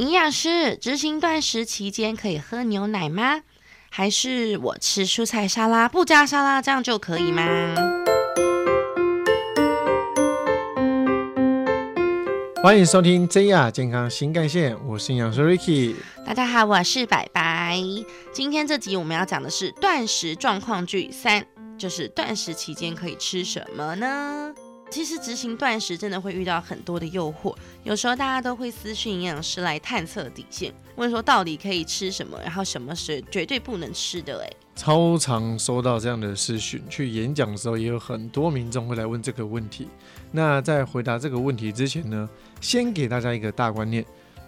营养师，执行断食期间可以喝牛奶吗？还是我吃蔬菜沙拉不加沙拉这样就可以吗？欢迎收听真亚健康新干线，我是营养师 Ricky。大家好，我是白白。今天这集我们要讲的是断食状况剧三，就是断食期间可以吃什么呢？其实执行断食真的会遇到很多的诱惑，有时候大家都会私讯营养师来探测底线，问说到底可以吃什么，然后什么是绝对不能吃的。哎，超常收到这样的私讯，去演讲的时候也有很多民众会来问这个问题。那在回答这个问题之前呢，先给大家一个大观念：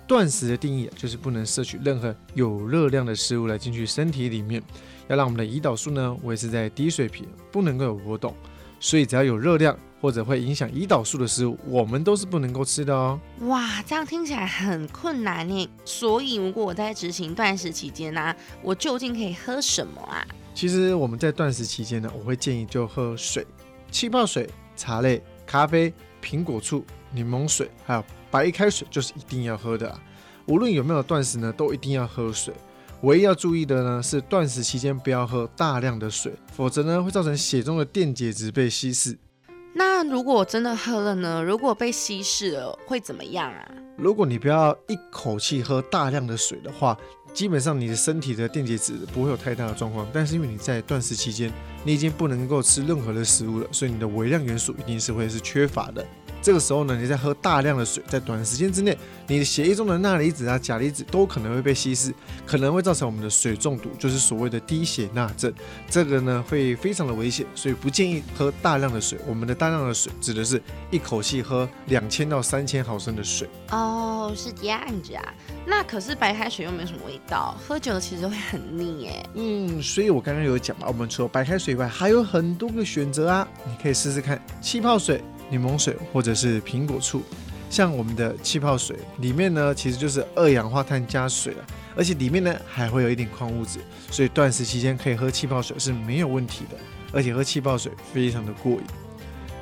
断食的定义就是不能摄取任何有热量的食物来进去身体里面，要让我们的胰岛素呢维持在低水平，不能够有波动。所以只要有热量。或者会影响胰岛素的食物，我们都是不能够吃的哦。哇，这样听起来很困难呢。所以如果我在执行断食期间呢，我究竟可以喝什么啊？其实我们在断食期间呢，我会建议就喝水、气泡水、茶类、咖啡、苹果醋、柠檬水，还有白开水，就是一定要喝的啊。无论有没有断食呢，都一定要喝水。唯一要注意的呢，是断食期间不要喝大量的水，否则呢会造成血中的电解质被稀释。如果我真的喝了呢？如果被稀释了，会怎么样啊？如果你不要一口气喝大量的水的话，基本上你的身体的电解质不会有太大的状况。但是因为你在断食期间，你已经不能够吃任何的食物了，所以你的微量元素一定是会是缺乏的。这个时候呢，你在喝大量的水，在短时间之内，你的血液中的钠离子啊、钾离子都可能会被稀释，可能会造成我们的水中毒，就是所谓的低血钠症。这个呢会非常的危险，所以不建议喝大量的水。我们的大量的水指的是一口气喝两千到三千毫升的水。哦，是这样子啊。那可是白开水又没有什么味道，喝久了其实会很腻耶。嗯，所以我刚刚有讲嘛，我们除了白开水以外，还有很多个选择啊，你可以试试看气泡水。柠檬水或者是苹果醋，像我们的气泡水里面呢，其实就是二氧化碳加水了，而且里面呢还会有一点矿物质，所以断食期间可以喝气泡水是没有问题的，而且喝气泡水非常的过瘾。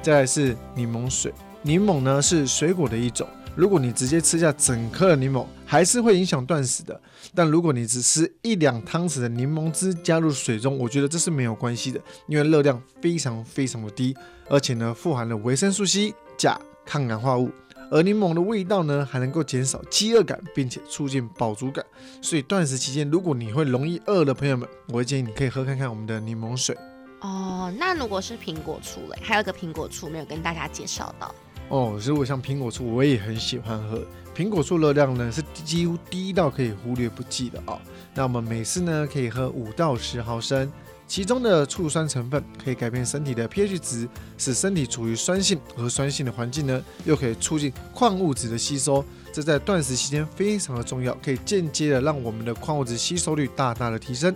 再来是柠檬水，柠檬呢是水果的一种，如果你直接吃下整颗的柠檬，还是会影响断食的。但如果你只吃一两汤匙的柠檬汁加入水中，我觉得这是没有关系的，因为热量非常非常的低。而且呢，富含了维生素 C、钾、抗氧化物，而柠檬的味道呢，还能够减少饥饿感，并且促进饱足感。所以断食期间，如果你会容易饿的朋友们，我会建议你可以喝看看我们的柠檬水。哦，那如果是苹果醋嘞，还有一个苹果醋没有跟大家介绍到。哦，如果像苹果醋，我也很喜欢喝。苹果醋热量呢是几乎低到可以忽略不计的哦。那我们每次呢可以喝五到十毫升。其中的醋酸成分可以改变身体的 pH 值，使身体处于酸性和酸性的环境呢，又可以促进矿物质的吸收，这在断食期间非常的重要，可以间接的让我们的矿物质吸收率大大的提升。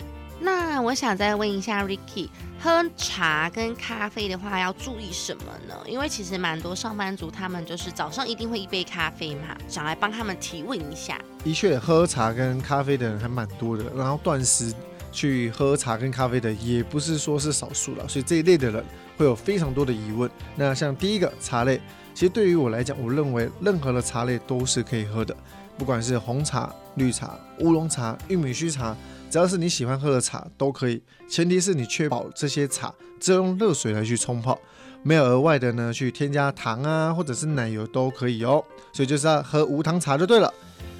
那我想再问一下 Ricky，喝茶跟咖啡的话要注意什么呢？因为其实蛮多上班族他们就是早上一定会一杯咖啡嘛，想来帮他们提问一下。的确，喝茶跟咖啡的人还蛮多的，然后断食。去喝茶跟咖啡的也不是说是少数了，所以这一类的人会有非常多的疑问。那像第一个茶类，其实对于我来讲，我认为任何的茶类都是可以喝的，不管是红茶、绿茶、乌龙茶、玉米须茶，只要是你喜欢喝的茶都可以。前提是你确保这些茶只有用热水来去冲泡，没有额外的呢去添加糖啊或者是奶油都可以哦。所以就是要喝无糖茶就对了。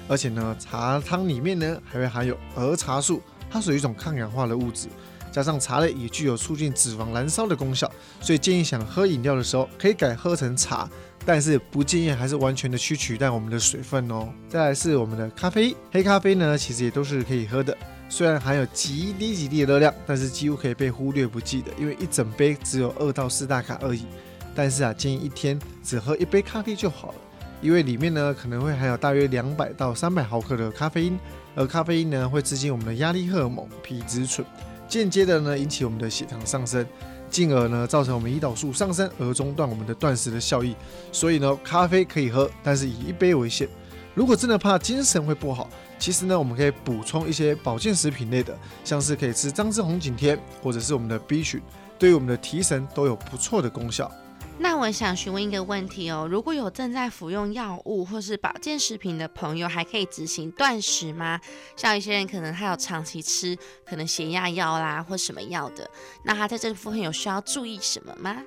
而且呢，茶汤里面呢还会含有儿茶素。它属于一种抗氧化的物质，加上茶类也具有促进脂肪燃烧的功效，所以建议想喝饮料的时候可以改喝成茶，但是不建议还是完全的去取代我们的水分哦。再来是我们的咖啡，黑咖啡呢其实也都是可以喝的，虽然含有极低极低的热量，但是几乎可以被忽略不计的，因为一整杯只有二到四大卡而已。但是啊，建议一天只喝一杯咖啡就好了，因为里面呢可能会含有大约两百到三百毫克的咖啡因。而咖啡因呢，会刺激我们的压力荷尔蒙皮质醇，间接的呢引起我们的血糖上升，进而呢造成我们胰岛素上升，而中断我们的断食的效益。所以呢，咖啡可以喝，但是以一杯为限。如果真的怕精神会不好，其实呢，我们可以补充一些保健食品类的，像是可以吃张志红景天，或者是我们的 B 群，对于我们的提神都有不错的功效。那我想询问一个问题哦，如果有正在服用药物或是保健食品的朋友，还可以执行断食吗？像一些人可能他有长期吃可能血压药啦或什么药的，那他在这部分有需要注意什么吗？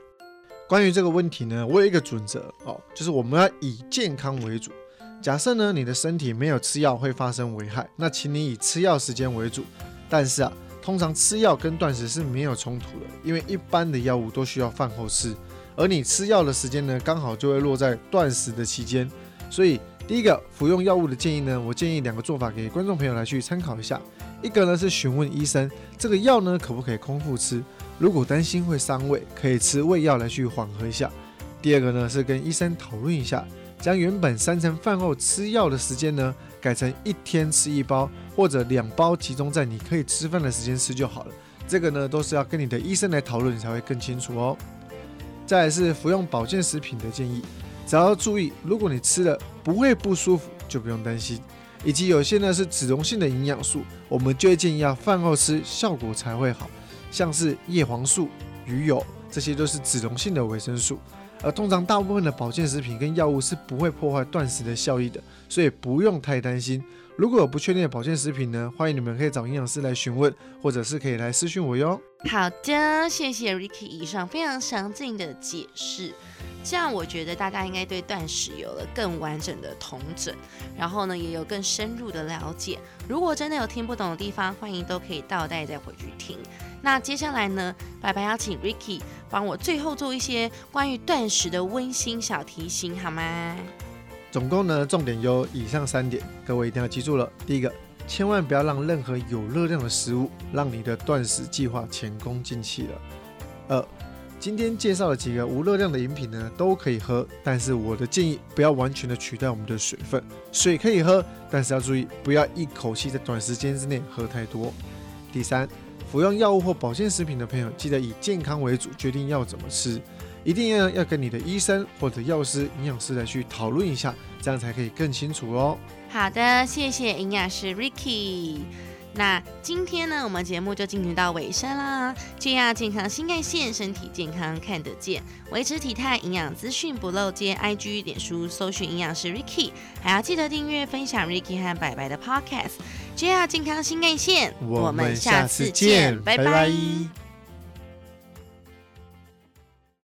关于这个问题呢，我有一个准则哦，就是我们要以健康为主。假设呢你的身体没有吃药会发生危害，那请你以吃药时间为主。但是啊，通常吃药跟断食是没有冲突的，因为一般的药物都需要饭后吃。而你吃药的时间呢，刚好就会落在断食的期间，所以第一个服用药物的建议呢，我建议两个做法给观众朋友来去参考一下。一个呢是询问医生，这个药呢可不可以空腹吃？如果担心会伤胃，可以吃胃药来去缓和一下。第二个呢是跟医生讨论一下，将原本三餐饭后吃药的时间呢，改成一天吃一包，或者两包集中在你可以吃饭的时间吃就好了。这个呢都是要跟你的医生来讨论，你才会更清楚哦。再来是服用保健食品的建议，只要注意，如果你吃了不会不舒服，就不用担心。以及有些呢是脂溶性的营养素，我们就会建议要饭后吃，效果才会好。像是叶黄素、鱼油，这些都是脂溶性的维生素。而通常大部分的保健食品跟药物是不会破坏断食的效益的，所以不用太担心。如果有不确定的保健食品呢，欢迎你们可以找营养师来询问，或者是可以来私讯我哟。好的，谢谢 Ricky 以上非常详尽的解释，这样我觉得大家应该对断食有了更完整的统整，然后呢也有更深入的了解。如果真的有听不懂的地方，欢迎都可以倒带再回去听。那接下来呢，白白邀请 Ricky 帮我最后做一些关于断食的温馨小提醒，好吗？总共呢，重点有以上三点，各位一定要记住了。第一个。千万不要让任何有热量的食物让你的断食计划前功尽弃了。二，今天介绍的几个无热量的饮品呢，都可以喝，但是我的建议不要完全的取代我们的水分。水可以喝，但是要注意不要一口气在短时间之内喝太多。第三，服用药物或保健食品的朋友，记得以健康为主，决定要怎么吃，一定要要跟你的医生或者药师、营养师来去讨论一下，这样才可以更清楚哦。好的，谢谢营养师 Ricky。那今天呢，我们节目就进行到尾声啦。这样健康新干线，身体健康看得见，维持体态，营养资讯不漏接。IG 脸书搜寻营养师 Ricky，还要记得订阅分享 Ricky 和白白的 Podcast。这样健康新干线，我们下次见，拜拜。